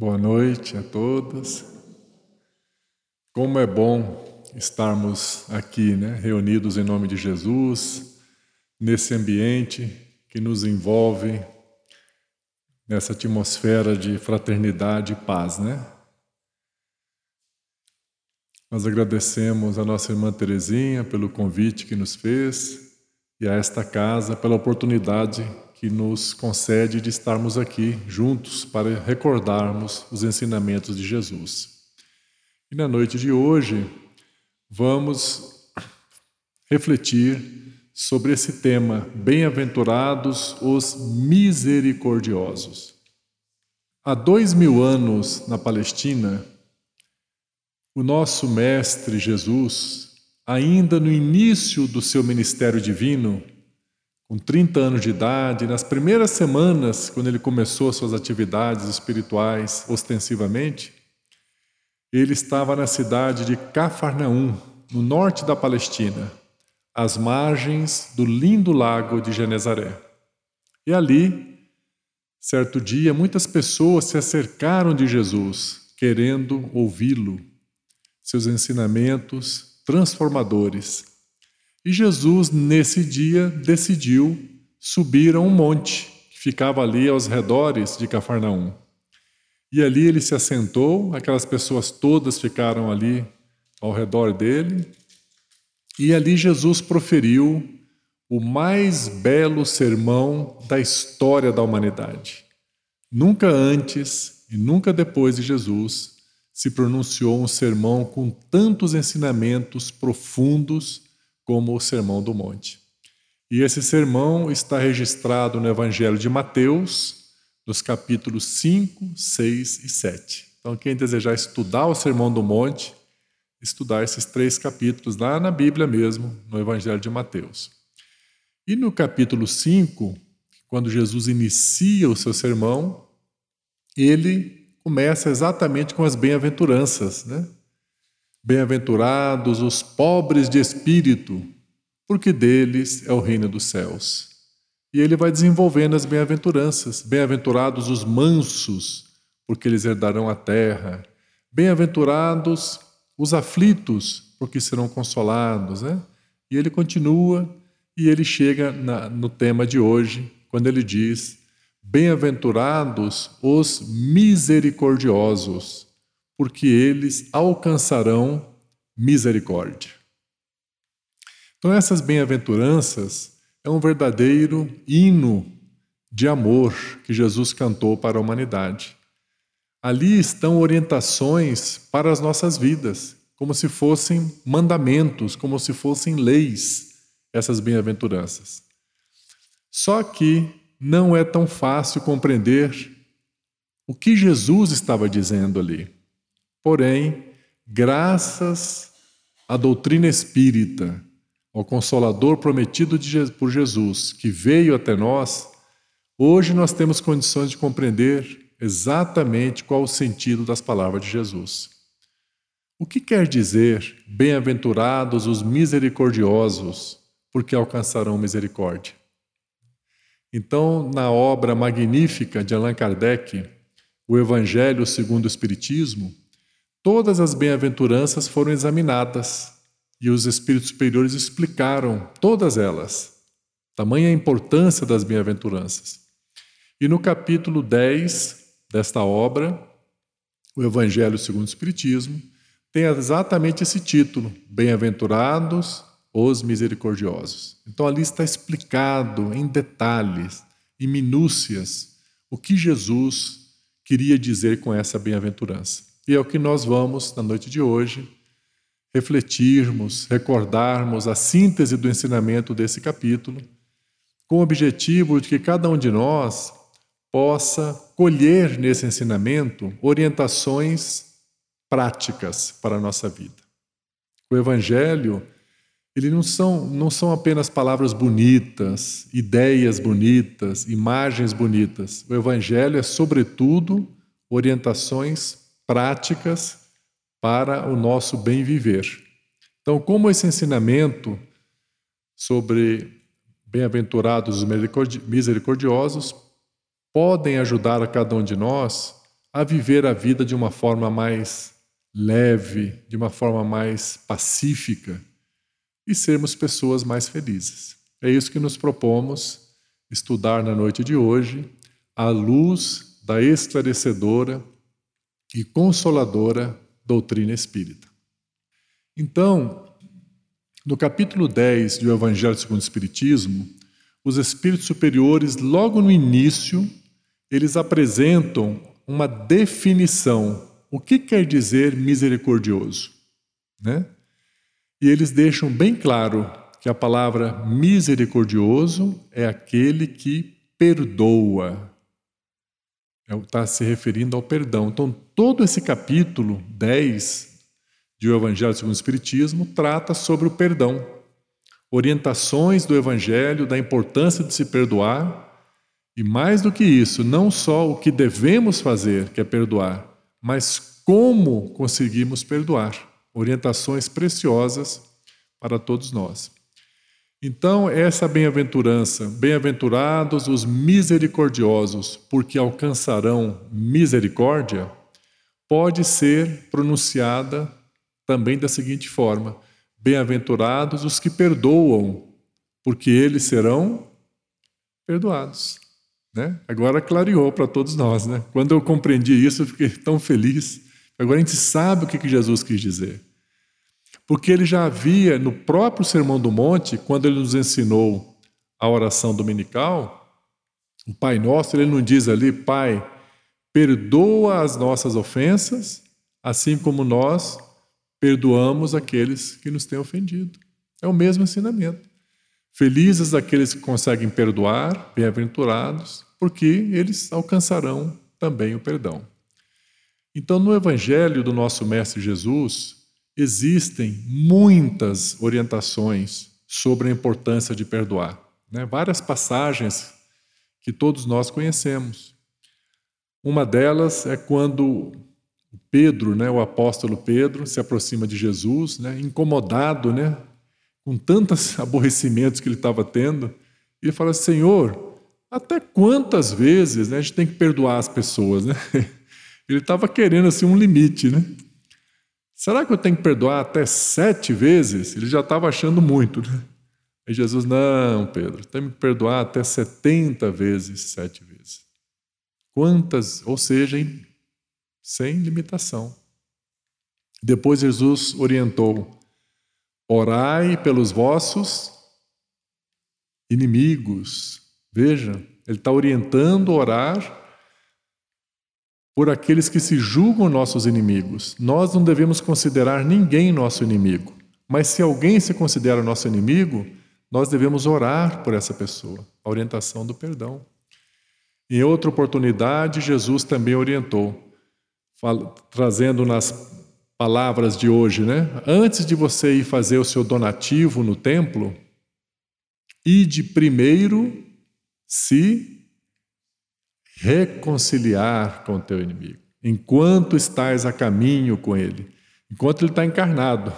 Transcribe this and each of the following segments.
Boa noite a todos. Como é bom estarmos aqui, né, reunidos em nome de Jesus, nesse ambiente que nos envolve, nessa atmosfera de fraternidade e paz, né? Nós agradecemos a nossa irmã Terezinha pelo convite que nos fez e a esta casa pela oportunidade que nos concede de estarmos aqui juntos para recordarmos os ensinamentos de Jesus. E na noite de hoje, vamos refletir sobre esse tema: Bem-aventurados os misericordiosos. Há dois mil anos na Palestina, o nosso Mestre Jesus, ainda no início do seu ministério divino, com 30 anos de idade, nas primeiras semanas, quando ele começou suas atividades espirituais ostensivamente, ele estava na cidade de Cafarnaum, no norte da Palestina, às margens do lindo lago de Genezaré. E ali, certo dia, muitas pessoas se acercaram de Jesus, querendo ouvi-lo, seus ensinamentos transformadores. E Jesus, nesse dia, decidiu subir a um monte que ficava ali aos redores de Cafarnaum. E ali ele se assentou, aquelas pessoas todas ficaram ali ao redor dele, e ali Jesus proferiu o mais belo sermão da história da humanidade. Nunca antes e nunca depois de Jesus se pronunciou um sermão com tantos ensinamentos profundos como o Sermão do Monte. E esse sermão está registrado no Evangelho de Mateus, nos capítulos 5, 6 e 7. Então, quem desejar estudar o Sermão do Monte, estudar esses três capítulos lá na Bíblia mesmo, no Evangelho de Mateus. E no capítulo 5, quando Jesus inicia o seu sermão, ele começa exatamente com as bem-aventuranças, né? Bem-aventurados os pobres de espírito, porque deles é o reino dos céus. E ele vai desenvolvendo as bem-aventuranças. Bem-aventurados os mansos, porque eles herdarão a terra. Bem-aventurados os aflitos, porque serão consolados. Né? E ele continua e ele chega na, no tema de hoje, quando ele diz: Bem-aventurados os misericordiosos porque eles alcançarão misericórdia. Então, essas bem-aventuranças é um verdadeiro hino de amor que Jesus cantou para a humanidade. Ali estão orientações para as nossas vidas, como se fossem mandamentos, como se fossem leis, essas bem-aventuranças. Só que não é tão fácil compreender o que Jesus estava dizendo ali. Porém, graças à doutrina espírita, ao Consolador prometido por Jesus, que veio até nós, hoje nós temos condições de compreender exatamente qual o sentido das palavras de Jesus. O que quer dizer bem-aventurados os misericordiosos, porque alcançarão misericórdia? Então, na obra magnífica de Allan Kardec, O Evangelho segundo o Espiritismo, Todas as bem-aventuranças foram examinadas e os espíritos superiores explicaram todas elas. Tamanha a importância das bem-aventuranças. E no capítulo 10 desta obra, o Evangelho segundo o Espiritismo, tem exatamente esse título: Bem-aventurados os misericordiosos. Então ali está explicado em detalhes, em minúcias, o que Jesus queria dizer com essa bem-aventurança. E é o que nós vamos, na noite de hoje, refletirmos, recordarmos a síntese do ensinamento desse capítulo, com o objetivo de que cada um de nós possa colher nesse ensinamento orientações práticas para a nossa vida. O Evangelho, ele não são, não são apenas palavras bonitas, ideias bonitas, imagens bonitas. O Evangelho é, sobretudo, orientações práticas para o nosso bem viver. Então, como esse ensinamento sobre bem-aventurados os misericordiosos podem ajudar a cada um de nós a viver a vida de uma forma mais leve, de uma forma mais pacífica e sermos pessoas mais felizes. É isso que nos propomos estudar na noite de hoje, à luz da esclarecedora e consoladora doutrina espírita. Então, no capítulo 10 do Evangelho segundo o Espiritismo, os espíritos superiores, logo no início, eles apresentam uma definição. O que quer dizer misericordioso? Né? E eles deixam bem claro que a palavra misericordioso é aquele que perdoa. Está é se referindo ao perdão. Então, todo esse capítulo 10 de O Evangelho segundo o Espiritismo trata sobre o perdão. Orientações do Evangelho, da importância de se perdoar. E mais do que isso, não só o que devemos fazer, que é perdoar, mas como conseguimos perdoar. Orientações preciosas para todos nós. Então, essa bem-aventurança, bem-aventurados os misericordiosos, porque alcançarão misericórdia, pode ser pronunciada também da seguinte forma: Bem-aventurados os que perdoam, porque eles serão perdoados. Né? Agora clareou para todos nós. Né? Quando eu compreendi isso, eu fiquei tão feliz. Agora a gente sabe o que Jesus quis dizer. Porque ele já havia, no próprio Sermão do Monte, quando ele nos ensinou a oração dominical, o Pai Nosso, ele não diz ali, Pai, perdoa as nossas ofensas, assim como nós perdoamos aqueles que nos têm ofendido. É o mesmo ensinamento. Felizes aqueles que conseguem perdoar, bem-aventurados, porque eles alcançarão também o perdão. Então, no Evangelho do nosso Mestre Jesus, existem muitas orientações sobre a importância de perdoar. Né? Várias passagens que todos nós conhecemos. Uma delas é quando Pedro, né, o apóstolo Pedro, se aproxima de Jesus, né, incomodado né, com tantos aborrecimentos que ele estava tendo, ele fala: Senhor, até quantas vezes né, a gente tem que perdoar as pessoas? Né? Ele estava querendo assim, um limite. Né? Será que eu tenho que perdoar até sete vezes? Ele já estava achando muito, né? Aí Jesus, não, Pedro, tem que perdoar até setenta vezes sete vezes. Quantas, ou seja, sem limitação. Depois Jesus orientou: orai pelos vossos inimigos. Veja, ele está orientando orar por aqueles que se julgam nossos inimigos. Nós não devemos considerar ninguém nosso inimigo, mas se alguém se considera nosso inimigo, nós devemos orar por essa pessoa, a orientação do perdão. Em outra oportunidade, Jesus também orientou, trazendo nas palavras de hoje, né? Antes de você ir fazer o seu donativo no templo, ide primeiro se reconciliar com o teu inimigo, enquanto estás a caminho com ele, enquanto ele está encarnado.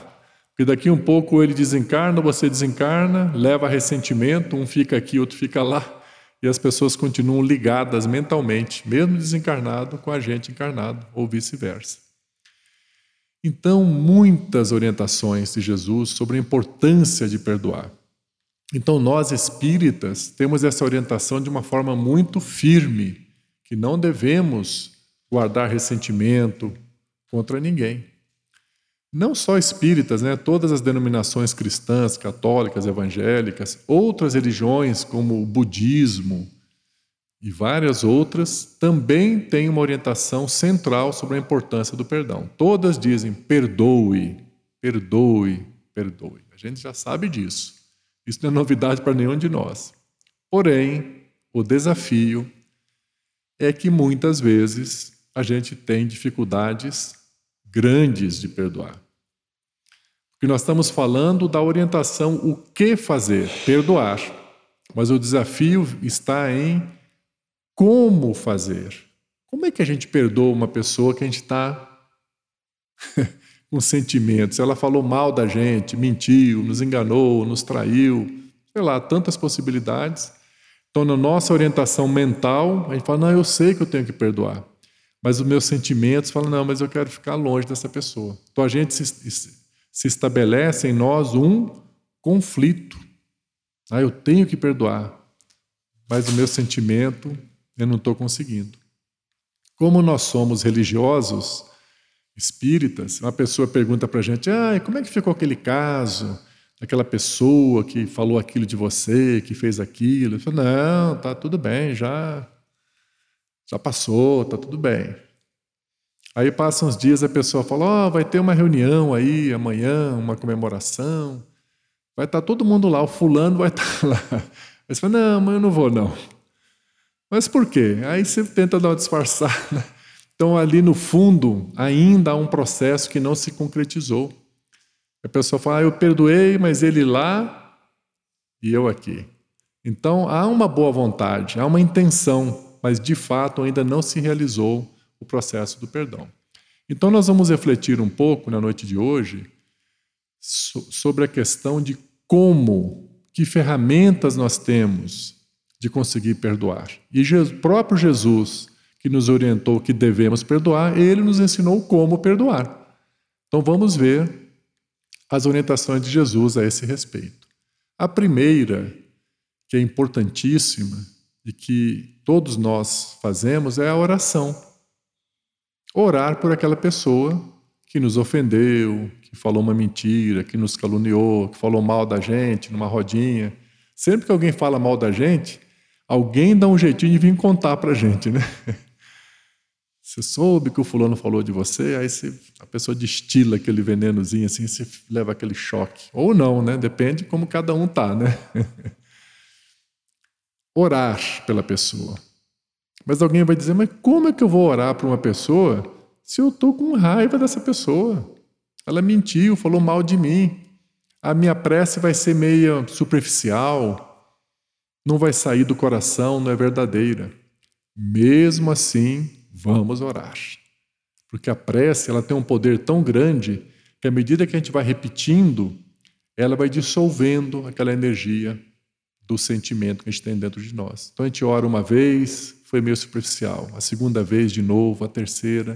Porque daqui um pouco ele desencarna, você desencarna, leva ressentimento, um fica aqui, outro fica lá, e as pessoas continuam ligadas mentalmente, mesmo desencarnado, com a gente encarnado, ou vice-versa. Então, muitas orientações de Jesus sobre a importância de perdoar. Então, nós espíritas temos essa orientação de uma forma muito firme que não devemos guardar ressentimento contra ninguém. Não só espíritas, né? todas as denominações cristãs, católicas, evangélicas, outras religiões como o budismo e várias outras também têm uma orientação central sobre a importância do perdão. Todas dizem perdoe, perdoe, perdoe. A gente já sabe disso. Isso não é novidade para nenhum de nós. Porém, o desafio é que muitas vezes a gente tem dificuldades grandes de perdoar. Porque nós estamos falando da orientação o que fazer, perdoar. Mas o desafio está em como fazer. Como é que a gente perdoa uma pessoa que a gente está com sentimentos? Ela falou mal da gente, mentiu, nos enganou, nos traiu, sei lá, tantas possibilidades. Então, na nossa orientação mental, a gente fala: não, eu sei que eu tenho que perdoar. mas os meus sentimentos falam: não, mas eu quero ficar longe dessa pessoa. Então a gente se, se estabelece em nós um conflito. Ah, eu tenho que perdoar, mas o meu sentimento eu não estou conseguindo. Como nós somos religiosos, espíritas, uma pessoa pergunta para a gente: ah, como é que ficou aquele caso? Aquela pessoa que falou aquilo de você, que fez aquilo. Eu falo, não, tá tudo bem, já já passou, tá tudo bem. Aí passam uns dias a pessoa fala: Ó, oh, vai ter uma reunião aí amanhã, uma comemoração. Vai estar tá todo mundo lá, o fulano vai estar tá lá. Aí você fala: Não, mas eu não vou, não. Mas por quê? Aí você tenta dar uma disfarçada. Então, ali no fundo, ainda há um processo que não se concretizou. A pessoa fala: ah, Eu perdoei, mas ele lá e eu aqui. Então, há uma boa vontade, há uma intenção mas de fato ainda não se realizou o processo do perdão. Então, nós vamos refletir um pouco na noite de hoje sobre a questão de como, que ferramentas nós temos de conseguir perdoar. E o próprio Jesus, que nos orientou que devemos perdoar, ele nos ensinou como perdoar. Então, vamos ver as orientações de Jesus a esse respeito. A primeira, que é importantíssima e que todos nós fazemos é a oração. Orar por aquela pessoa que nos ofendeu, que falou uma mentira, que nos caluniou, que falou mal da gente numa rodinha. Sempre que alguém fala mal da gente, alguém dá um jeitinho de vir contar para a gente, né? Você soube que o fulano falou de você, aí você, a pessoa destila aquele venenozinho assim, você leva aquele choque. Ou não, né? Depende como cada um tá, né? orar pela pessoa. Mas alguém vai dizer: mas como é que eu vou orar para uma pessoa se eu estou com raiva dessa pessoa? Ela mentiu, falou mal de mim. A minha prece vai ser meia superficial, não vai sair do coração, não é verdadeira. Mesmo assim, vamos orar. Porque a prece ela tem um poder tão grande que à medida que a gente vai repetindo, ela vai dissolvendo aquela energia do sentimento que a gente tem dentro de nós. Então a gente ora uma vez, foi meio superficial. A segunda vez, de novo. A terceira,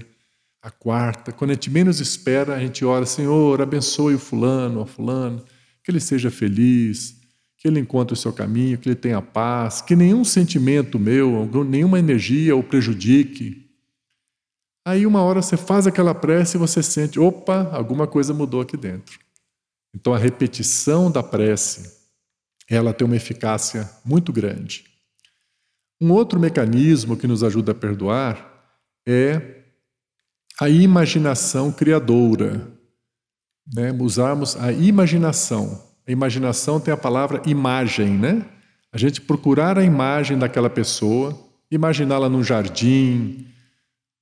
a quarta. Quando a gente menos espera, a gente ora: Senhor, abençoe o fulano, a fulano, que ele seja feliz, que ele encontre o seu caminho, que ele tenha paz, que nenhum sentimento meu, nenhuma energia o prejudique. Aí uma hora você faz aquela prece e você sente, opa, alguma coisa mudou aqui dentro. Então a repetição da prece ela tem uma eficácia muito grande. Um outro mecanismo que nos ajuda a perdoar é a imaginação criadora. Né? Usarmos a imaginação. A imaginação tem a palavra imagem, né? A gente procurar a imagem daquela pessoa, imaginá-la num jardim,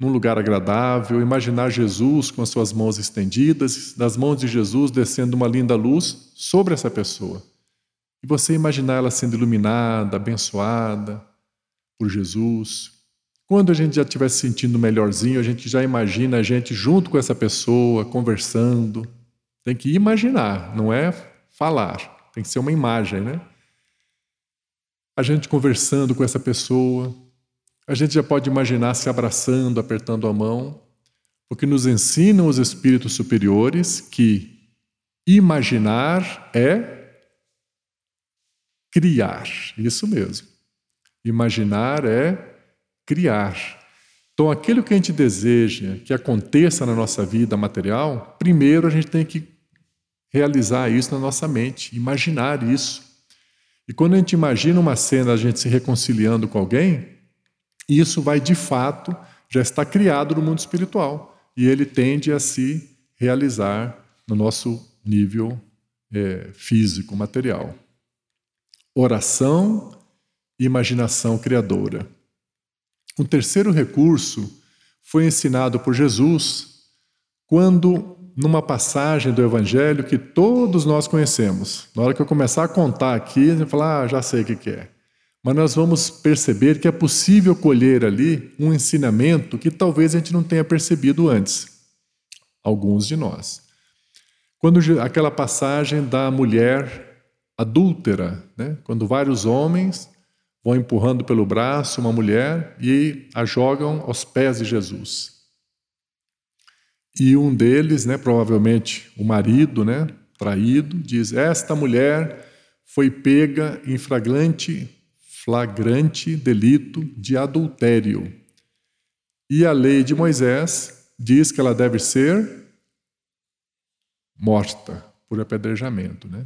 num lugar agradável, imaginar Jesus com as suas mãos estendidas, das mãos de Jesus descendo uma linda luz sobre essa pessoa. E você imaginar ela sendo iluminada, abençoada por Jesus. Quando a gente já estiver se sentindo melhorzinho, a gente já imagina a gente junto com essa pessoa, conversando. Tem que imaginar, não é falar. Tem que ser uma imagem, né? A gente conversando com essa pessoa. A gente já pode imaginar se abraçando, apertando a mão, porque nos ensinam os espíritos superiores que imaginar é criar. Isso mesmo. Imaginar é criar. Então, aquilo que a gente deseja que aconteça na nossa vida material, primeiro a gente tem que realizar isso na nossa mente, imaginar isso. E quando a gente imagina uma cena, a gente se reconciliando com alguém, isso vai de fato já estar criado no mundo espiritual e ele tende a se realizar no nosso nível é, físico, material oração e imaginação criadora. Um terceiro recurso foi ensinado por Jesus quando, numa passagem do Evangelho que todos nós conhecemos, na hora que eu começar a contar aqui, gente vai falar, ah, já sei o que é. Mas nós vamos perceber que é possível colher ali um ensinamento que talvez a gente não tenha percebido antes, alguns de nós. Quando aquela passagem da mulher adúltera, né? quando vários homens vão empurrando pelo braço uma mulher e a jogam aos pés de Jesus. E um deles, né, provavelmente o marido, né, traído, diz: Esta mulher foi pega em flagrante, flagrante delito de adultério. E a lei de Moisés diz que ela deve ser morta por apedrejamento, né?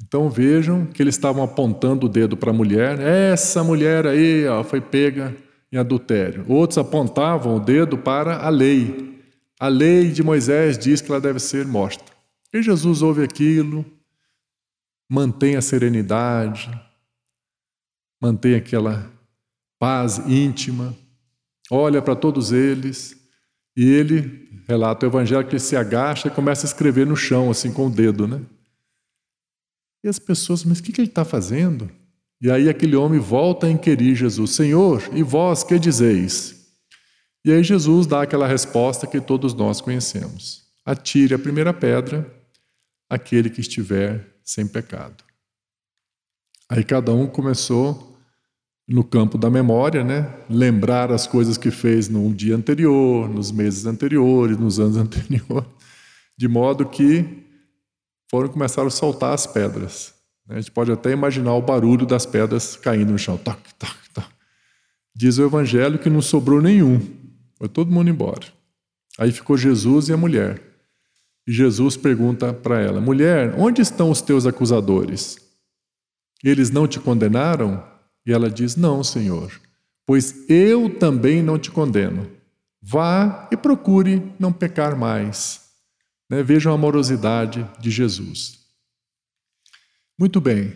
Então vejam que eles estavam apontando o dedo para a mulher, essa mulher aí ó, foi pega em adultério. Outros apontavam o dedo para a lei. A lei de Moisés diz que ela deve ser morta. E Jesus ouve aquilo, mantém a serenidade, mantém aquela paz íntima, olha para todos eles e ele, relata o evangelho, que ele se agacha e começa a escrever no chão, assim com o dedo, né? E as pessoas, mas o que, que ele está fazendo? E aí aquele homem volta a inquirir Jesus: Senhor, e vós que dizeis? E aí Jesus dá aquela resposta que todos nós conhecemos: Atire a primeira pedra aquele que estiver sem pecado. Aí cada um começou no campo da memória, né? Lembrar as coisas que fez no dia anterior, nos meses anteriores, nos anos anteriores, de modo que foram começar a soltar as pedras. Né? A gente pode até imaginar o barulho das pedras caindo no chão. Toc, toc, toc. Diz o Evangelho que não sobrou nenhum. Foi todo mundo embora. Aí ficou Jesus e a mulher. E Jesus pergunta para ela: Mulher, onde estão os teus acusadores? Eles não te condenaram? E ela diz: Não, Senhor, pois eu também não te condeno. Vá e procure não pecar mais. Né? Vejam a amorosidade de Jesus. Muito bem,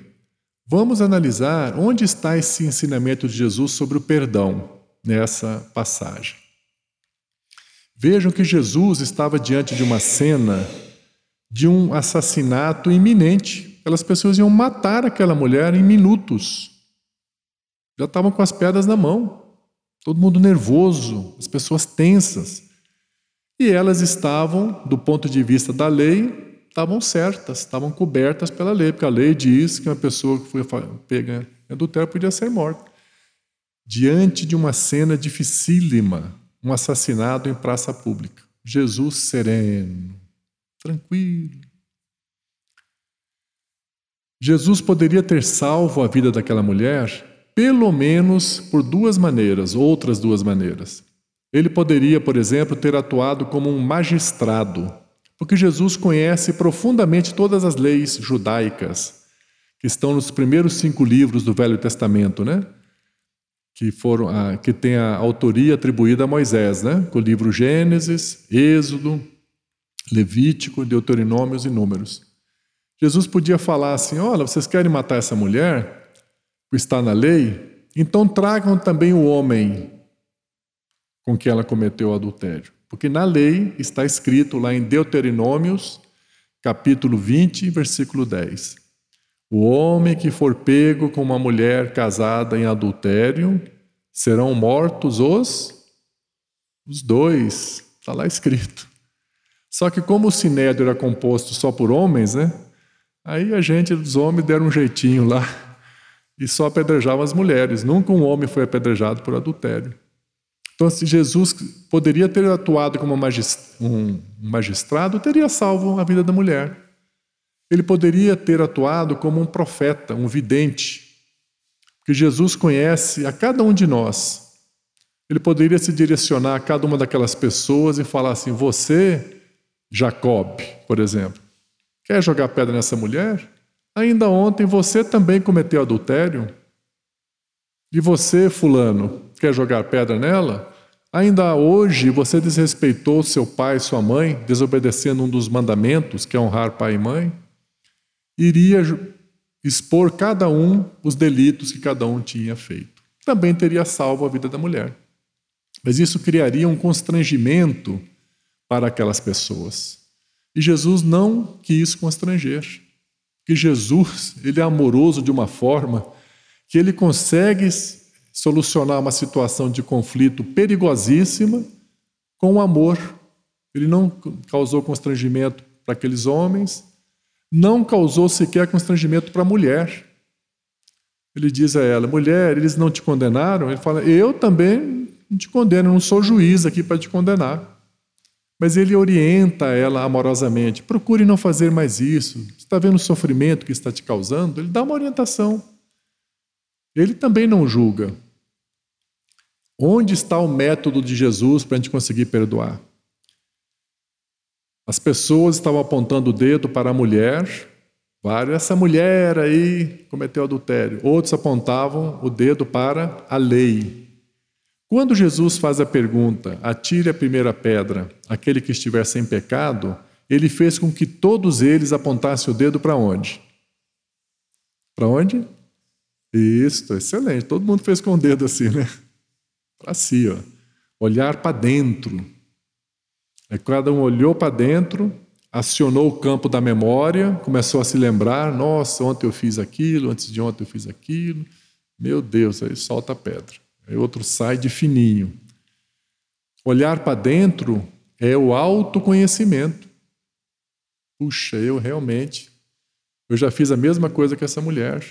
vamos analisar onde está esse ensinamento de Jesus sobre o perdão nessa passagem. Vejam que Jesus estava diante de uma cena de um assassinato iminente. Aquelas pessoas iam matar aquela mulher em minutos. Já estavam com as pedras na mão, todo mundo nervoso, as pessoas tensas. E elas estavam, do ponto de vista da lei, estavam certas, estavam cobertas pela lei, porque a lei diz que uma pessoa que foi pega em adultério podia ser morta. Diante de uma cena dificílima, um assassinato em praça pública. Jesus sereno, tranquilo. Jesus poderia ter salvo a vida daquela mulher, pelo menos por duas maneiras, outras duas maneiras. Ele poderia, por exemplo, ter atuado como um magistrado, porque Jesus conhece profundamente todas as leis judaicas que estão nos primeiros cinco livros do Velho Testamento, né? Que foram, a, que tem a autoria atribuída a Moisés, né? Com o livro Gênesis, Êxodo, Levítico, Deuteronômios e Números. Jesus podia falar assim: olha, vocês querem matar essa mulher, está na lei? Então tragam também o homem com que ela cometeu o adultério. Porque na lei está escrito lá em Deuteronômios, capítulo 20, versículo 10. O homem que for pego com uma mulher casada em adultério, serão mortos os os dois. Está lá escrito. Só que como o sinédrio era composto só por homens, né? Aí a gente, os homens, deram um jeitinho lá e só apedrejavam as mulheres. Nunca um homem foi apedrejado por adultério. Então, se Jesus poderia ter atuado como um magistrado, teria salvo a vida da mulher. Ele poderia ter atuado como um profeta, um vidente, porque Jesus conhece a cada um de nós. Ele poderia se direcionar a cada uma daquelas pessoas e falar assim: Você, Jacob, por exemplo, quer jogar pedra nessa mulher? Ainda ontem você também cometeu adultério. E você, Fulano, quer jogar pedra nela? Ainda hoje você desrespeitou seu pai e sua mãe, desobedecendo um dos mandamentos, que é honrar pai e mãe? Iria expor cada um os delitos que cada um tinha feito. Também teria salvo a vida da mulher. Mas isso criaria um constrangimento para aquelas pessoas. E Jesus não quis constranger. Porque Jesus, ele é amoroso de uma forma que ele consegue solucionar uma situação de conflito perigosíssima com amor. Ele não causou constrangimento para aqueles homens, não causou sequer constrangimento para a mulher. Ele diz a ela: mulher, eles não te condenaram? Ele fala: eu também não te condeno, não sou juiz aqui para te condenar. Mas ele orienta ela amorosamente: procure não fazer mais isso. Está vendo o sofrimento que está te causando? Ele dá uma orientação. Ele também não julga. Onde está o método de Jesus para a gente conseguir perdoar? As pessoas estavam apontando o dedo para a mulher, várias, essa mulher aí cometeu adultério. Outros apontavam o dedo para a lei. Quando Jesus faz a pergunta, atire a primeira pedra, aquele que estiver sem pecado, ele fez com que todos eles apontassem o dedo para onde? Para onde? Isso, excelente. Todo mundo fez com o dedo assim, né? Para si, ó. Olhar para dentro. Aí cada um olhou para dentro, acionou o campo da memória, começou a se lembrar: nossa, ontem eu fiz aquilo, antes de ontem eu fiz aquilo. Meu Deus, aí solta a pedra. Aí outro sai de fininho. Olhar para dentro é o autoconhecimento. Puxa, eu realmente, eu já fiz a mesma coisa que essa mulher.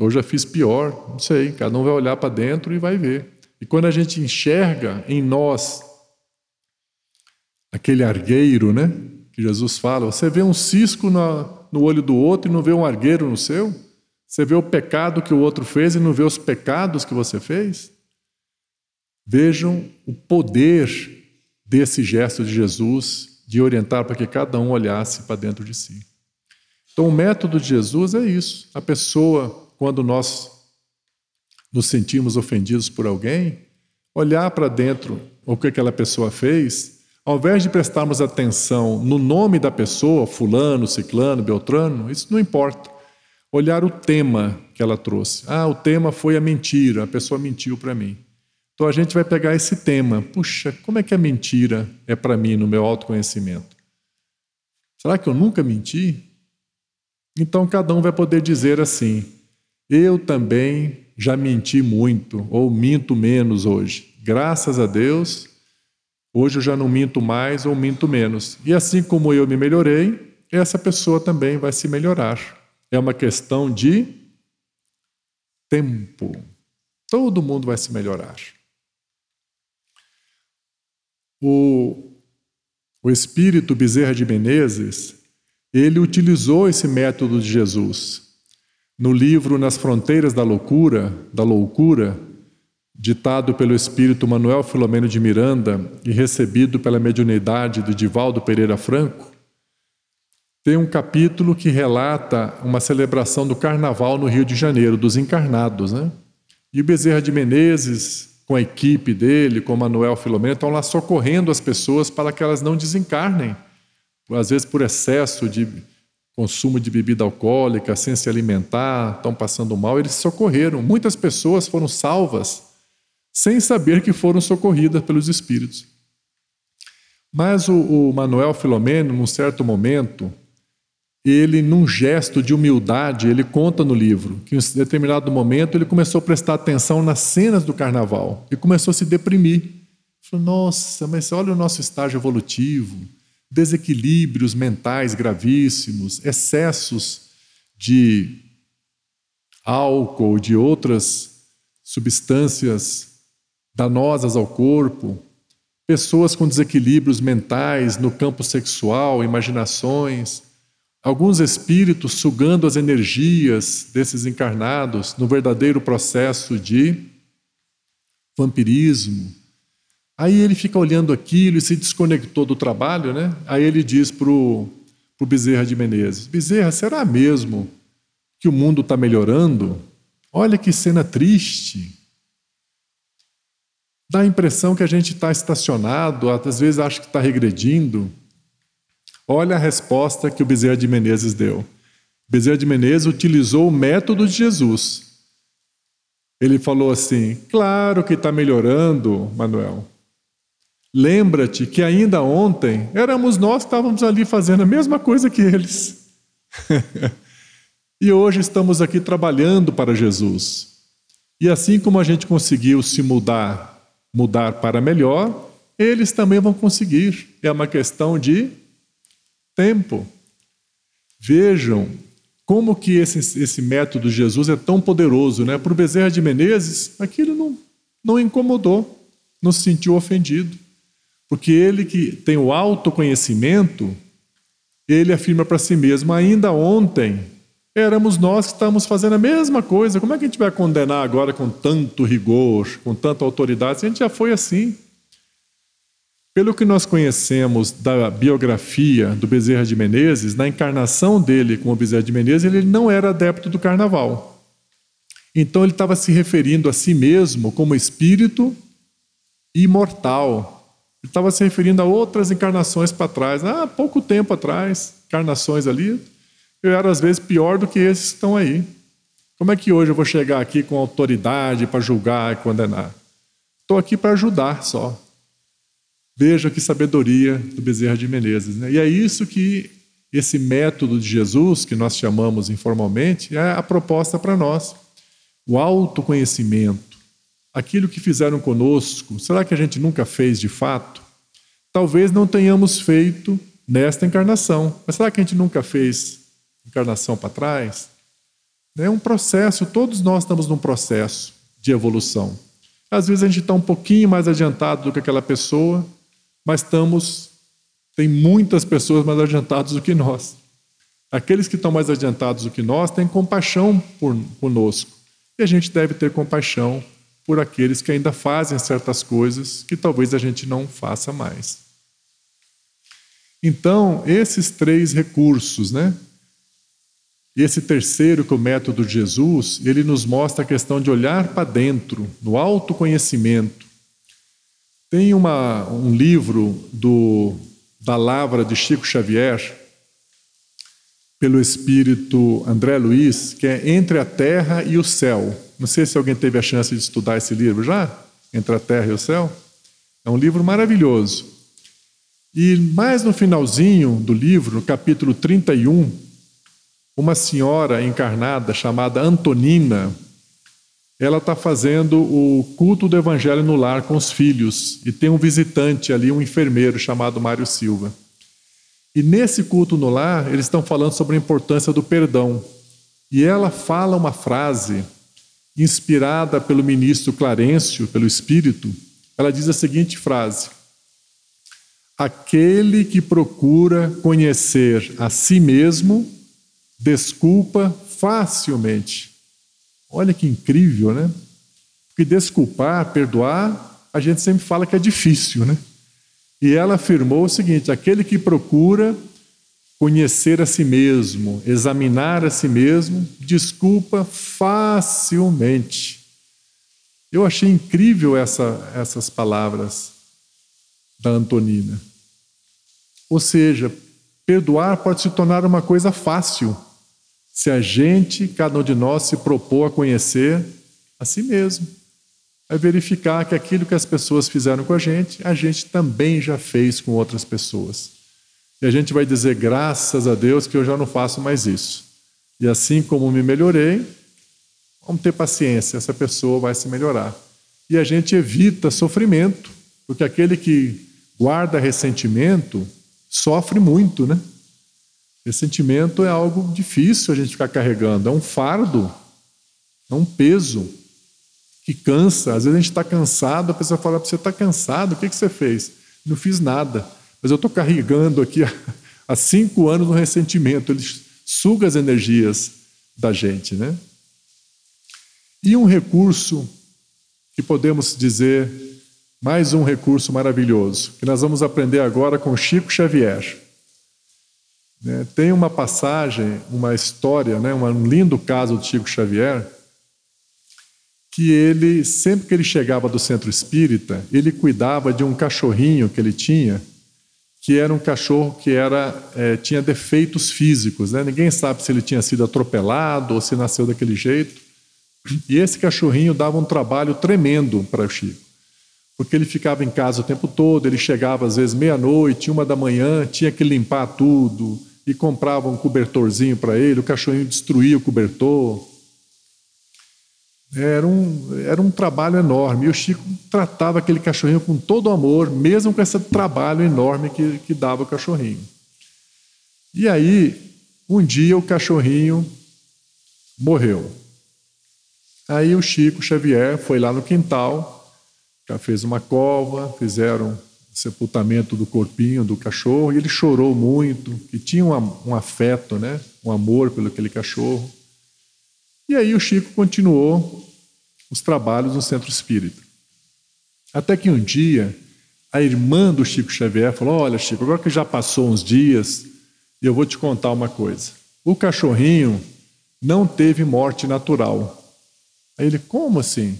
Ou já fiz pior, não sei. Cada um vai olhar para dentro e vai ver. E quando a gente enxerga em nós aquele argueiro, né? Que Jesus fala. Você vê um cisco no olho do outro e não vê um argueiro no seu? Você vê o pecado que o outro fez e não vê os pecados que você fez? Vejam o poder desse gesto de Jesus de orientar para que cada um olhasse para dentro de si. Então, o método de Jesus é isso. A pessoa, quando nós nos sentimos ofendidos por alguém, olhar para dentro o que aquela pessoa fez ao invés de prestarmos atenção no nome da pessoa, fulano, ciclano, beltrano, isso não importa. Olhar o tema que ela trouxe. Ah, o tema foi a mentira, a pessoa mentiu para mim. Então a gente vai pegar esse tema. Puxa, como é que a mentira é para mim no meu autoconhecimento? Será que eu nunca menti? Então cada um vai poder dizer assim: eu também já menti muito, ou minto menos hoje. Graças a Deus, Hoje eu já não minto mais ou minto menos. E assim como eu me melhorei, essa pessoa também vai se melhorar. É uma questão de tempo. Todo mundo vai se melhorar. O, o espírito Bezerra de Menezes, ele utilizou esse método de Jesus. No livro Nas Fronteiras da Loucura, da Loucura, ditado pelo espírito Manuel Filomeno de Miranda e recebido pela mediunidade do Divaldo Pereira Franco, tem um capítulo que relata uma celebração do carnaval no Rio de Janeiro, dos encarnados. Né? E o Bezerra de Menezes, com a equipe dele, com Manuel Filomeno, estão lá socorrendo as pessoas para que elas não desencarnem, às vezes por excesso de consumo de bebida alcoólica, sem se alimentar, estão passando mal. Eles socorreram. Muitas pessoas foram salvas sem saber que foram socorridas pelos espíritos. Mas o, o Manuel Filomeno, num certo momento, ele, num gesto de humildade, ele conta no livro que em um determinado momento ele começou a prestar atenção nas cenas do carnaval e começou a se deprimir. Falou, nossa, mas olha o nosso estágio evolutivo, desequilíbrios mentais gravíssimos, excessos de álcool, de outras substâncias danosas ao corpo, pessoas com desequilíbrios mentais no campo sexual, imaginações, alguns espíritos sugando as energias desses encarnados no verdadeiro processo de vampirismo. Aí ele fica olhando aquilo e se desconectou do trabalho, né? Aí ele diz para o Bezerra de Menezes: Bezerra, será mesmo que o mundo está melhorando? Olha que cena triste. Dá a impressão que a gente está estacionado, às vezes acha que está regredindo. Olha a resposta que o Bezerra de Menezes deu. Bezerra de Menezes utilizou o método de Jesus. Ele falou assim: Claro que está melhorando, Manuel. Lembra-te que ainda ontem éramos nós que estávamos ali fazendo a mesma coisa que eles. e hoje estamos aqui trabalhando para Jesus. E assim como a gente conseguiu se mudar mudar para melhor, eles também vão conseguir. É uma questão de tempo. Vejam como que esse, esse método de Jesus é tão poderoso, né? Para o Bezerra de Menezes, aquilo não, não incomodou, não se sentiu ofendido. Porque ele que tem o autoconhecimento, ele afirma para si mesmo: ainda ontem éramos nós que estávamos fazendo a mesma coisa. Como é que a gente vai condenar agora com tanto rigor, com tanta autoridade? Se a gente já foi assim. Pelo que nós conhecemos da biografia do Bezerra de Menezes, na encarnação dele com o Bezerra de Menezes, ele não era adepto do carnaval. Então ele estava se referindo a si mesmo como espírito imortal. Ele estava se referindo a outras encarnações para trás. Ah, pouco tempo atrás, encarnações ali, eu era às vezes pior do que esses que estão aí. Como é que hoje eu vou chegar aqui com autoridade para julgar e condenar? Estou aqui para ajudar só. Veja que sabedoria do Bezerra de Menezes. Né? E é isso que esse método de Jesus, que nós chamamos informalmente, é a proposta para nós. O autoconhecimento, aquilo que fizeram conosco, será que a gente nunca fez de fato? Talvez não tenhamos feito nesta encarnação, mas será que a gente nunca fez encarnação para trás? É um processo, todos nós estamos num processo de evolução. Às vezes a gente está um pouquinho mais adiantado do que aquela pessoa, mas estamos. Tem muitas pessoas mais adiantadas do que nós. Aqueles que estão mais adiantados do que nós têm compaixão por conosco. E a gente deve ter compaixão por aqueles que ainda fazem certas coisas que talvez a gente não faça mais. Então, esses três recursos, né? E esse terceiro, que é o método de Jesus, ele nos mostra a questão de olhar para dentro, no autoconhecimento, tem uma, um livro do, da Lavra de Chico Xavier, pelo espírito André Luiz, que é Entre a Terra e o Céu. Não sei se alguém teve a chance de estudar esse livro já, Entre a Terra e o Céu. É um livro maravilhoso. E mais no finalzinho do livro, no capítulo 31, uma senhora encarnada chamada Antonina, ela está fazendo o culto do evangelho no lar com os filhos e tem um visitante ali, um enfermeiro chamado Mário Silva. E nesse culto no lar, eles estão falando sobre a importância do perdão. E ela fala uma frase inspirada pelo ministro Clarencio, pelo Espírito. Ela diz a seguinte frase: Aquele que procura conhecer a si mesmo desculpa facilmente Olha que incrível, né? Porque desculpar, perdoar, a gente sempre fala que é difícil, né? E ela afirmou o seguinte: aquele que procura conhecer a si mesmo, examinar a si mesmo, desculpa facilmente. Eu achei incrível essa, essas palavras da Antonina. Ou seja, perdoar pode se tornar uma coisa fácil se a gente, cada um de nós, se propor a conhecer a si mesmo, é verificar que aquilo que as pessoas fizeram com a gente, a gente também já fez com outras pessoas. E a gente vai dizer, graças a Deus, que eu já não faço mais isso. E assim como me melhorei, vamos ter paciência, essa pessoa vai se melhorar. E a gente evita sofrimento, porque aquele que guarda ressentimento sofre muito, né? Ressentimento é algo difícil a gente ficar carregando, é um fardo, é um peso que cansa. Às vezes a gente está cansado, a pessoa fala: Você está cansado? O que, que você fez? Não fiz nada, mas eu estou carregando aqui há cinco anos um ressentimento. Ele suga as energias da gente, né? E um recurso que podemos dizer, mais um recurso maravilhoso, que nós vamos aprender agora com Chico Xavier. Né? Tem uma passagem, uma história, né, um lindo caso de Chico Xavier, que ele, sempre que ele chegava do centro espírita, ele cuidava de um cachorrinho que ele tinha, que era um cachorro que era, é, tinha defeitos físicos. Né? Ninguém sabe se ele tinha sido atropelado ou se nasceu daquele jeito. E esse cachorrinho dava um trabalho tremendo para o Chico, porque ele ficava em casa o tempo todo, ele chegava às vezes meia-noite, uma da manhã, tinha que limpar tudo, e comprava um cobertorzinho para ele, o cachorrinho destruía o cobertor. Era um, era um trabalho enorme. E o Chico tratava aquele cachorrinho com todo amor, mesmo com esse trabalho enorme que, que dava o cachorrinho. E aí, Um dia o cachorrinho morreu. Aí o Chico Xavier foi lá no quintal, já fez uma cova, fizeram sepultamento do corpinho do cachorro e ele chorou muito, e tinha um, um afeto, né? um amor pelo aquele cachorro. E aí o Chico continuou os trabalhos no centro espírita. Até que um dia a irmã do Chico Xavier falou: Olha, Chico, agora que já passou uns dias, eu vou te contar uma coisa. O cachorrinho não teve morte natural. Aí ele: Como assim?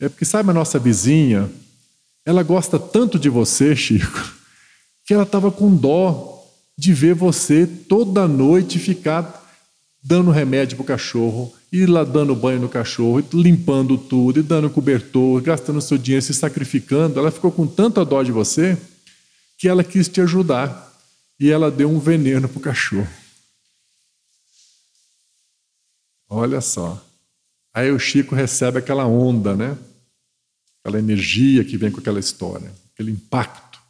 É porque, sabe, a nossa vizinha, ela gosta tanto de você, Chico, que ela estava com dó de ver você toda noite ficar dando remédio para o cachorro, e lá dando banho no cachorro, limpando tudo, e dando cobertor, gastando seu dinheiro, se sacrificando. Ela ficou com tanta dó de você que ela quis te ajudar. E ela deu um veneno para o cachorro. Olha só. Aí o Chico recebe aquela onda, né? Aquela energia que vem com aquela história, aquele impacto.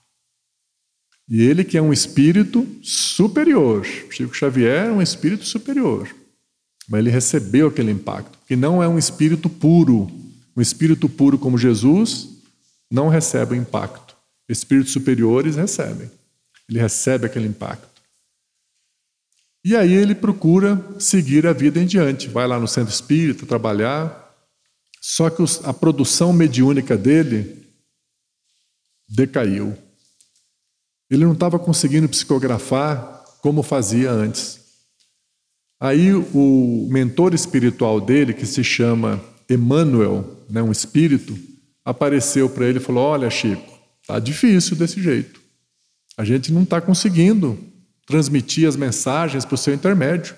E ele que é um espírito superior. Chico Xavier é um espírito superior. Mas ele recebeu aquele impacto, que não é um espírito puro. Um espírito puro como Jesus não recebe o impacto. Espíritos superiores recebem. Ele recebe aquele impacto. E aí ele procura seguir a vida em diante. Vai lá no centro espírita trabalhar. Só que a produção mediúnica dele decaiu. Ele não estava conseguindo psicografar como fazia antes. Aí o mentor espiritual dele, que se chama Emmanuel, né, um espírito, apareceu para ele e falou: Olha, Chico, tá difícil desse jeito. A gente não está conseguindo transmitir as mensagens para o seu intermédio.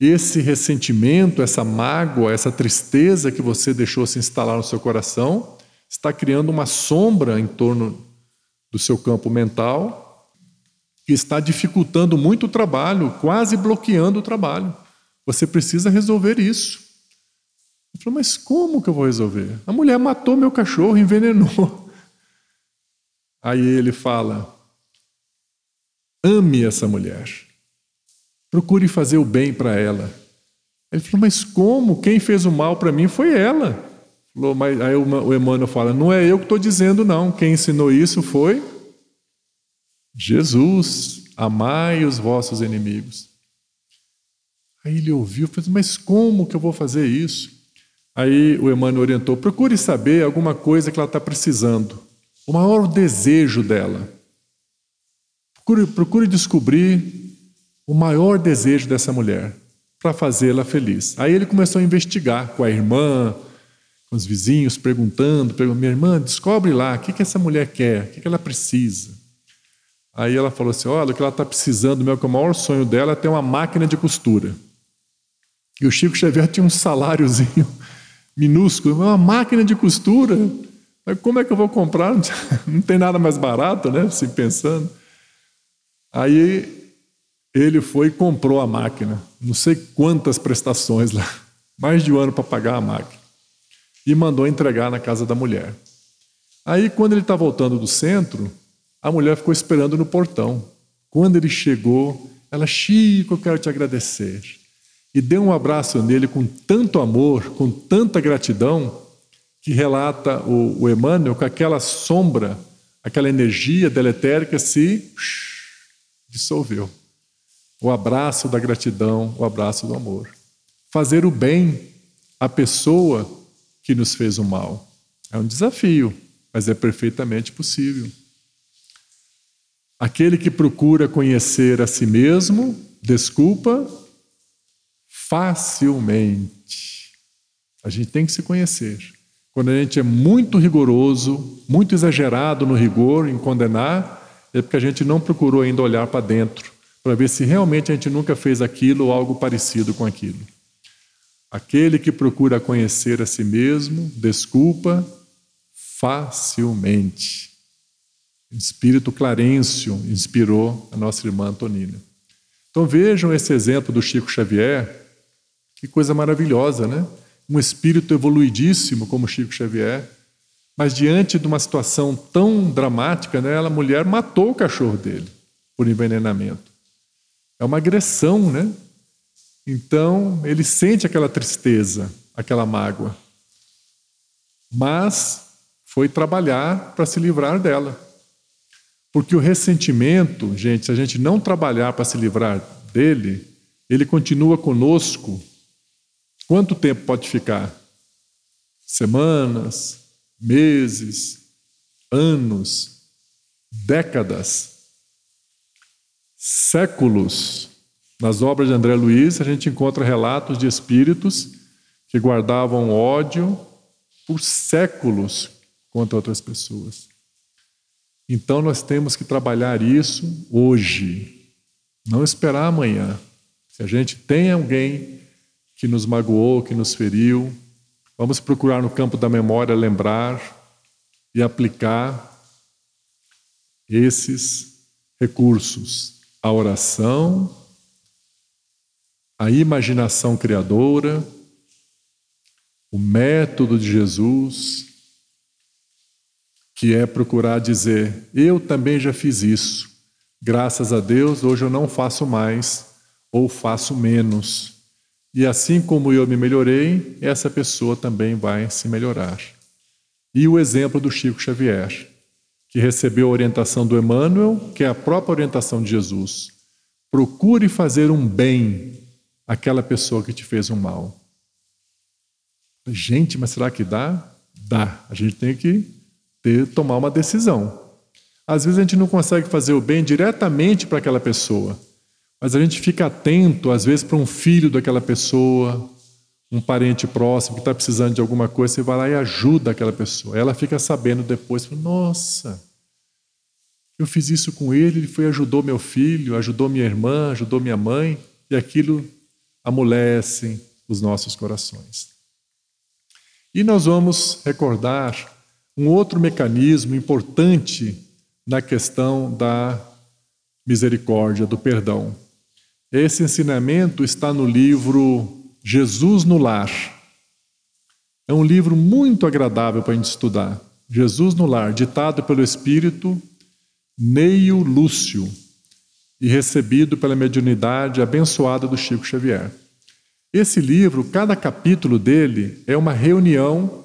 Esse ressentimento, essa mágoa, essa tristeza que você deixou se instalar no seu coração está criando uma sombra em torno do seu campo mental que está dificultando muito o trabalho, quase bloqueando o trabalho. Você precisa resolver isso. Eu falei, mas como que eu vou resolver? A mulher matou meu cachorro, envenenou. Aí ele fala: ame essa mulher, procure fazer o bem para ela. Ele falou, mas como? Quem fez o mal para mim foi ela. Falou, mas aí o Emmanuel fala: não é eu que estou dizendo, não. Quem ensinou isso foi Jesus, amai os vossos inimigos. Aí ele ouviu, falou, mas como que eu vou fazer isso? Aí o Emmanuel orientou, procure saber alguma coisa que ela está precisando, o maior desejo dela. Procure, procure descobrir o maior desejo dessa mulher para fazê-la feliz. Aí ele começou a investigar com a irmã, com os vizinhos, perguntando, perguntando minha irmã, descobre lá, o que, que essa mulher quer, o que, que ela precisa. Aí ela falou assim: olha, o que ela está precisando, meu, que o maior sonho dela é ter uma máquina de costura. E o Chico Xavier tinha um saláriozinho minúsculo, uma máquina de costura. Mas como é que eu vou comprar? Não tem nada mais barato, né? Assim, pensando. Aí ele foi e comprou a máquina, não sei quantas prestações lá, mais de um ano para pagar a máquina, e mandou entregar na casa da mulher. Aí, quando ele está voltando do centro, a mulher ficou esperando no portão. Quando ele chegou, ela, Chico, eu quero te agradecer. E deu um abraço nele com tanto amor, com tanta gratidão, que relata o, o Emmanuel que aquela sombra, aquela energia deletérica se dissolveu. O abraço da gratidão, o abraço do amor. Fazer o bem à pessoa que nos fez o mal. É um desafio, mas é perfeitamente possível. Aquele que procura conhecer a si mesmo, desculpa facilmente. A gente tem que se conhecer. Quando a gente é muito rigoroso, muito exagerado no rigor, em condenar, é porque a gente não procurou ainda olhar para dentro, para ver se realmente a gente nunca fez aquilo ou algo parecido com aquilo. Aquele que procura conhecer a si mesmo, desculpa facilmente. Espírito Clarencio inspirou a nossa irmã Antonina. Então vejam esse exemplo do Chico Xavier, que coisa maravilhosa, né? Um espírito evoluidíssimo como Chico Xavier, mas diante de uma situação tão dramática, né, a mulher matou o cachorro dele por envenenamento. É uma agressão, né? Então, ele sente aquela tristeza, aquela mágoa. Mas foi trabalhar para se livrar dela. Porque o ressentimento, gente, se a gente não trabalhar para se livrar dele, ele continua conosco. Quanto tempo pode ficar? Semanas, meses, anos, décadas, séculos. Nas obras de André Luiz, a gente encontra relatos de espíritos que guardavam ódio por séculos contra outras pessoas. Então nós temos que trabalhar isso hoje, não esperar amanhã. Se a gente tem alguém que nos magoou, que nos feriu, vamos procurar no campo da memória lembrar e aplicar esses recursos: a oração, a imaginação criadora, o método de Jesus, que é procurar dizer: eu também já fiz isso, graças a Deus, hoje eu não faço mais ou faço menos. E assim como eu me melhorei, essa pessoa também vai se melhorar. E o exemplo do Chico Xavier, que recebeu a orientação do Emmanuel, que é a própria orientação de Jesus. Procure fazer um bem àquela pessoa que te fez um mal. Gente, mas será que dá? Dá. A gente tem que ter, tomar uma decisão. Às vezes a gente não consegue fazer o bem diretamente para aquela pessoa, mas a gente fica atento, às vezes, para um filho daquela pessoa, um parente próximo que está precisando de alguma coisa, você vai lá e ajuda aquela pessoa. Ela fica sabendo depois, nossa, eu fiz isso com ele, ele foi ajudou meu filho, ajudou minha irmã, ajudou minha mãe, e aquilo amolece os nossos corações. E nós vamos recordar um outro mecanismo importante na questão da misericórdia, do perdão. Esse ensinamento está no livro Jesus no Lar. É um livro muito agradável para a gente estudar. Jesus no Lar, ditado pelo espírito Neio Lúcio e recebido pela mediunidade abençoada do Chico Xavier. Esse livro, cada capítulo dele é uma reunião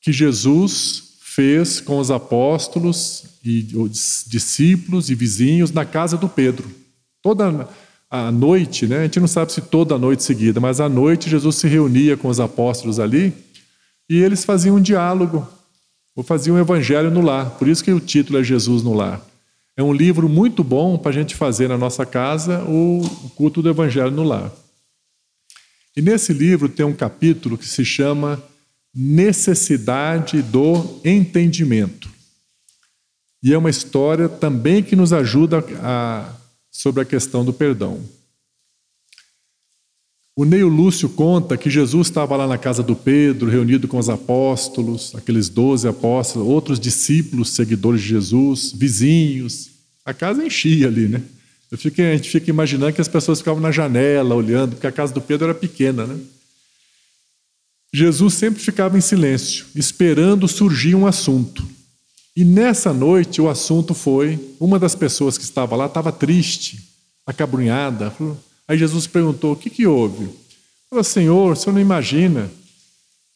que Jesus fez com os apóstolos e os discípulos e vizinhos na casa do Pedro. Toda a noite, né? a gente não sabe se toda a noite seguida, mas à noite Jesus se reunia com os apóstolos ali e eles faziam um diálogo, ou faziam um evangelho no lar. Por isso que o título é Jesus no lar. É um livro muito bom para a gente fazer na nossa casa o culto do evangelho no lar. E nesse livro tem um capítulo que se chama necessidade do entendimento. E é uma história também que nos ajuda a, sobre a questão do perdão. O Neio Lúcio conta que Jesus estava lá na casa do Pedro, reunido com os apóstolos, aqueles doze apóstolos, outros discípulos, seguidores de Jesus, vizinhos. A casa enchia ali, né? Fico, a gente fica imaginando que as pessoas ficavam na janela olhando, porque a casa do Pedro era pequena, né? Jesus sempre ficava em silêncio, esperando surgir um assunto. E nessa noite o assunto foi: uma das pessoas que estava lá estava triste, acabrunhada. Aí Jesus perguntou: O que, que houve? Falou: Senhor, o senhor não imagina.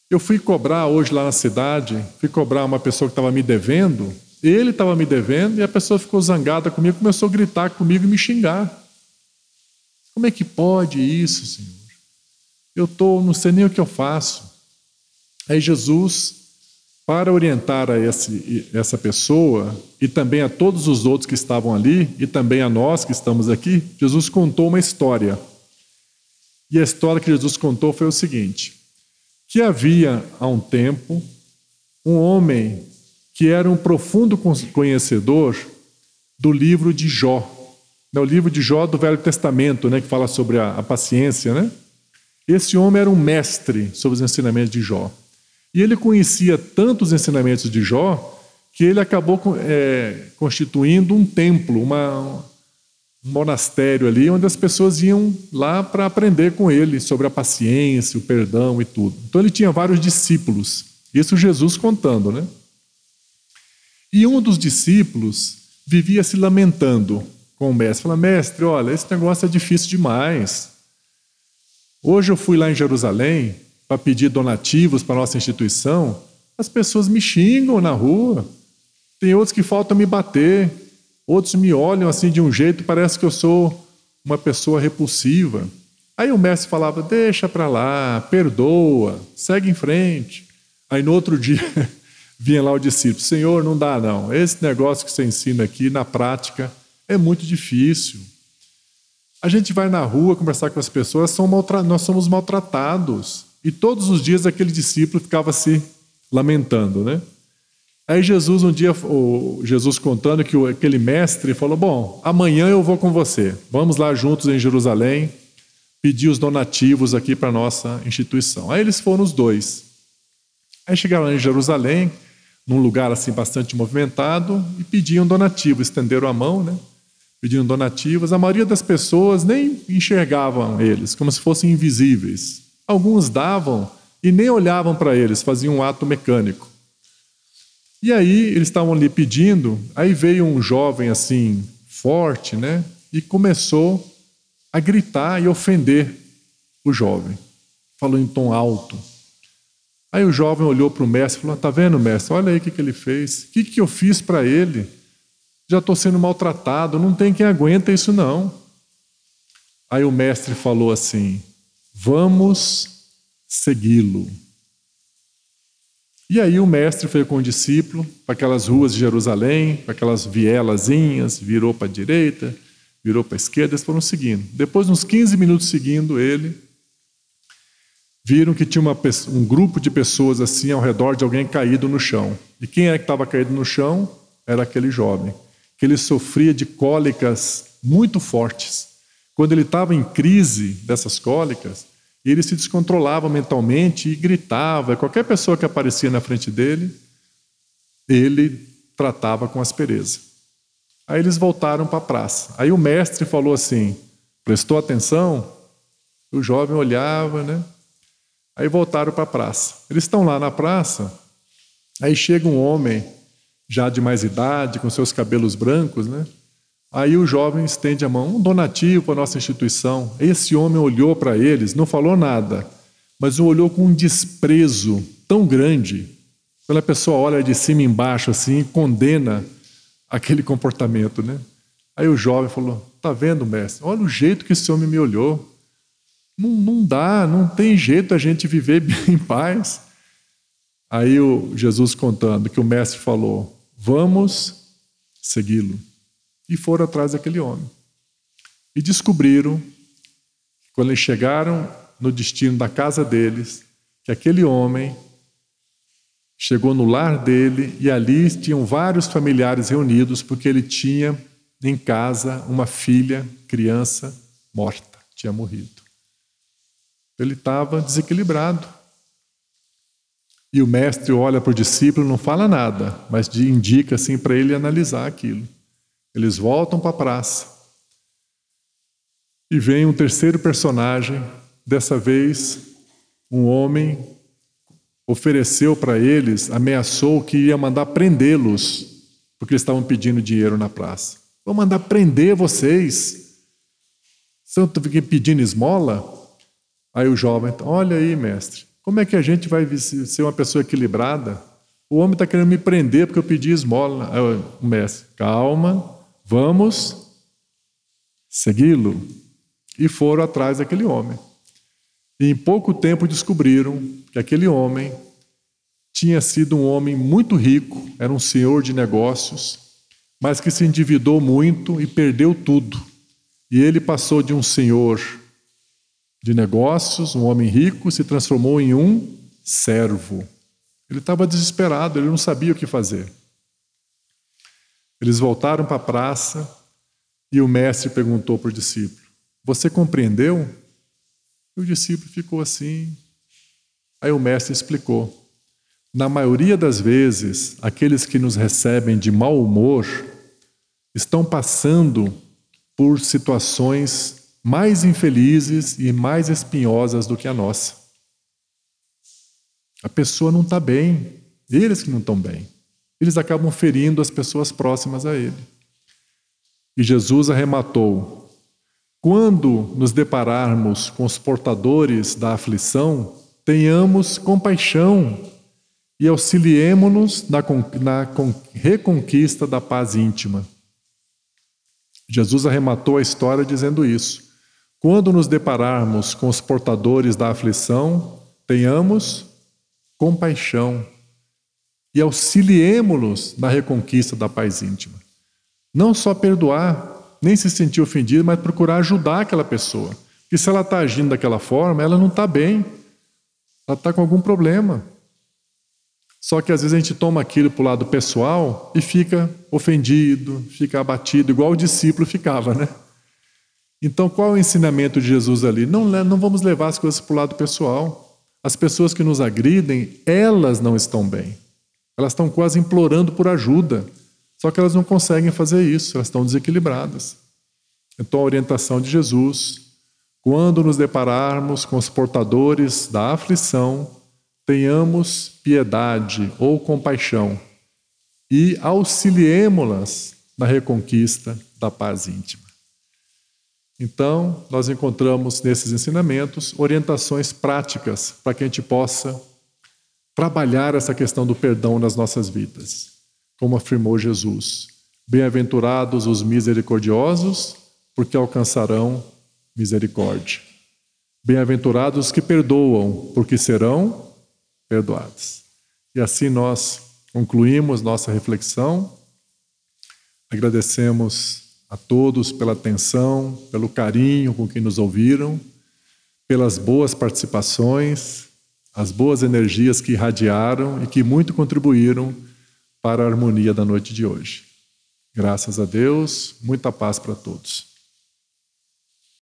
Eu fui cobrar hoje lá na cidade, fui cobrar uma pessoa que estava me devendo, ele estava me devendo e a pessoa ficou zangada comigo, começou a gritar comigo e me xingar. Como é que pode isso, Senhor? Eu tô, não sei nem o que eu faço. Aí Jesus, para orientar a esse, essa pessoa e também a todos os outros que estavam ali e também a nós que estamos aqui, Jesus contou uma história. E a história que Jesus contou foi o seguinte: que havia há um tempo um homem que era um profundo conhecedor do livro de Jó. O livro de Jó do Velho Testamento, né, que fala sobre a, a paciência, né? Esse homem era um mestre sobre os ensinamentos de Jó. E ele conhecia tanto os ensinamentos de Jó que ele acabou é, constituindo um templo, uma, um monastério ali, onde as pessoas iam lá para aprender com ele sobre a paciência, o perdão e tudo. Então ele tinha vários discípulos. Isso Jesus contando, né? E um dos discípulos vivia se lamentando. com o mestre. Fala, mestre, olha, esse negócio é difícil demais. Hoje eu fui lá em Jerusalém para pedir donativos para nossa instituição. As pessoas me xingam na rua. Tem outros que faltam me bater. Outros me olham assim de um jeito, parece que eu sou uma pessoa repulsiva. Aí o mestre falava: deixa para lá, perdoa, segue em frente. Aí no outro dia vinha lá o discípulo: Senhor, não dá não. Esse negócio que você ensina aqui na prática é muito difícil. A gente vai na rua conversar com as pessoas, nós somos maltratados. E todos os dias aquele discípulo ficava se lamentando, né? Aí Jesus, um dia, Jesus contando que aquele mestre falou: Bom, amanhã eu vou com você, vamos lá juntos em Jerusalém pedir os donativos aqui para nossa instituição. Aí eles foram os dois. Aí chegaram em Jerusalém, num lugar assim bastante movimentado, e pediam donativo, estenderam a mão, né? Pediam donativos. A maioria das pessoas nem enxergavam eles, como se fossem invisíveis. Alguns davam e nem olhavam para eles, faziam um ato mecânico. E aí eles estavam ali pedindo, aí veio um jovem assim, forte, né? E começou a gritar e ofender o jovem, falou em tom alto. Aí o jovem olhou para o mestre e falou: Está vendo, mestre? Olha aí o que, que ele fez. O que, que eu fiz para ele? Já estou sendo maltratado, não tem quem aguenta isso não. Aí o mestre falou assim: Vamos segui-lo. E aí o mestre foi com o discípulo para aquelas ruas de Jerusalém, para aquelas vielazinhas, virou para a direita, virou para a esquerda, eles foram seguindo. Depois, uns 15 minutos seguindo ele, viram que tinha uma, um grupo de pessoas assim ao redor de alguém caído no chão. E quem é que estava caído no chão? Era aquele jovem, que ele sofria de cólicas muito fortes. Quando ele estava em crise dessas cólicas, ele se descontrolava mentalmente e gritava. Qualquer pessoa que aparecia na frente dele, ele tratava com aspereza. Aí eles voltaram para a praça. Aí o mestre falou assim: prestou atenção? O jovem olhava, né? Aí voltaram para a praça. Eles estão lá na praça. Aí chega um homem, já de mais idade, com seus cabelos brancos, né? Aí o jovem estende a mão, um donativo para a nossa instituição. Esse homem olhou para eles, não falou nada, mas olhou com um desprezo tão grande. Quando a pessoa olha de cima embaixo assim e condena aquele comportamento, né? Aí o jovem falou: Tá vendo, mestre? Olha o jeito que esse homem me olhou. Não, não dá, não tem jeito a gente viver em paz. Aí o Jesus contando que o mestre falou: Vamos segui-lo. E foram atrás daquele homem. E descobriram, quando eles chegaram no destino da casa deles, que aquele homem Chegou no lar dele e ali tinham vários familiares reunidos, porque ele tinha em casa uma filha, criança, morta, tinha morrido. Ele estava desequilibrado. E o mestre olha para o discípulo, não fala nada, mas indica assim para ele analisar aquilo. Eles voltam para a praça. E vem um terceiro personagem, dessa vez um homem ofereceu para eles, ameaçou que ia mandar prendê-los, porque eles estavam pedindo dinheiro na praça. Vou mandar prender vocês. Estão pedindo esmola? Aí o jovem, olha aí, mestre, como é que a gente vai ser uma pessoa equilibrada? O homem está querendo me prender porque eu pedi esmola. Aí o mestre, calma, vamos segui-lo. E foram atrás daquele homem. E em pouco tempo descobriram que aquele homem tinha sido um homem muito rico, era um senhor de negócios, mas que se endividou muito e perdeu tudo. E ele passou de um senhor de negócios, um homem rico, se transformou em um servo. Ele estava desesperado, ele não sabia o que fazer. Eles voltaram para a praça e o mestre perguntou para o discípulo: Você compreendeu? E o discípulo ficou assim. Aí o mestre explicou. Na maioria das vezes, aqueles que nos recebem de mau humor estão passando por situações mais infelizes e mais espinhosas do que a nossa. A pessoa não está bem, eles que não estão bem. Eles acabam ferindo as pessoas próximas a ele. E Jesus arrematou: Quando nos depararmos com os portadores da aflição, tenhamos compaixão e auxiliemo-nos na, na reconquista da paz íntima. Jesus arrematou a história dizendo isso. Quando nos depararmos com os portadores da aflição, tenhamos compaixão e auxiliemo-los na reconquista da paz íntima. Não só perdoar, nem se sentir ofendido, mas procurar ajudar aquela pessoa. Porque se ela está agindo daquela forma, ela não está bem, ela está com algum problema. Só que às vezes a gente toma aquilo para o lado pessoal e fica ofendido, fica abatido, igual o discípulo ficava, né? Então, qual é o ensinamento de Jesus ali? Não, não vamos levar as coisas para o lado pessoal. As pessoas que nos agridem, elas não estão bem. Elas estão quase implorando por ajuda. Só que elas não conseguem fazer isso, elas estão desequilibradas. Então, a orientação de Jesus, quando nos depararmos com os portadores da aflição, tenhamos piedade ou compaixão e auxiliemo-las na reconquista da paz íntima. Então, nós encontramos nesses ensinamentos orientações práticas para que a gente possa trabalhar essa questão do perdão nas nossas vidas, como afirmou Jesus. Bem-aventurados os misericordiosos, porque alcançarão misericórdia. Bem-aventurados os que perdoam, porque serão perdoados. E assim nós concluímos nossa reflexão. Agradecemos a todos pela atenção, pelo carinho com que nos ouviram, pelas boas participações, as boas energias que irradiaram e que muito contribuíram para a harmonia da noite de hoje. Graças a Deus, muita paz para todos.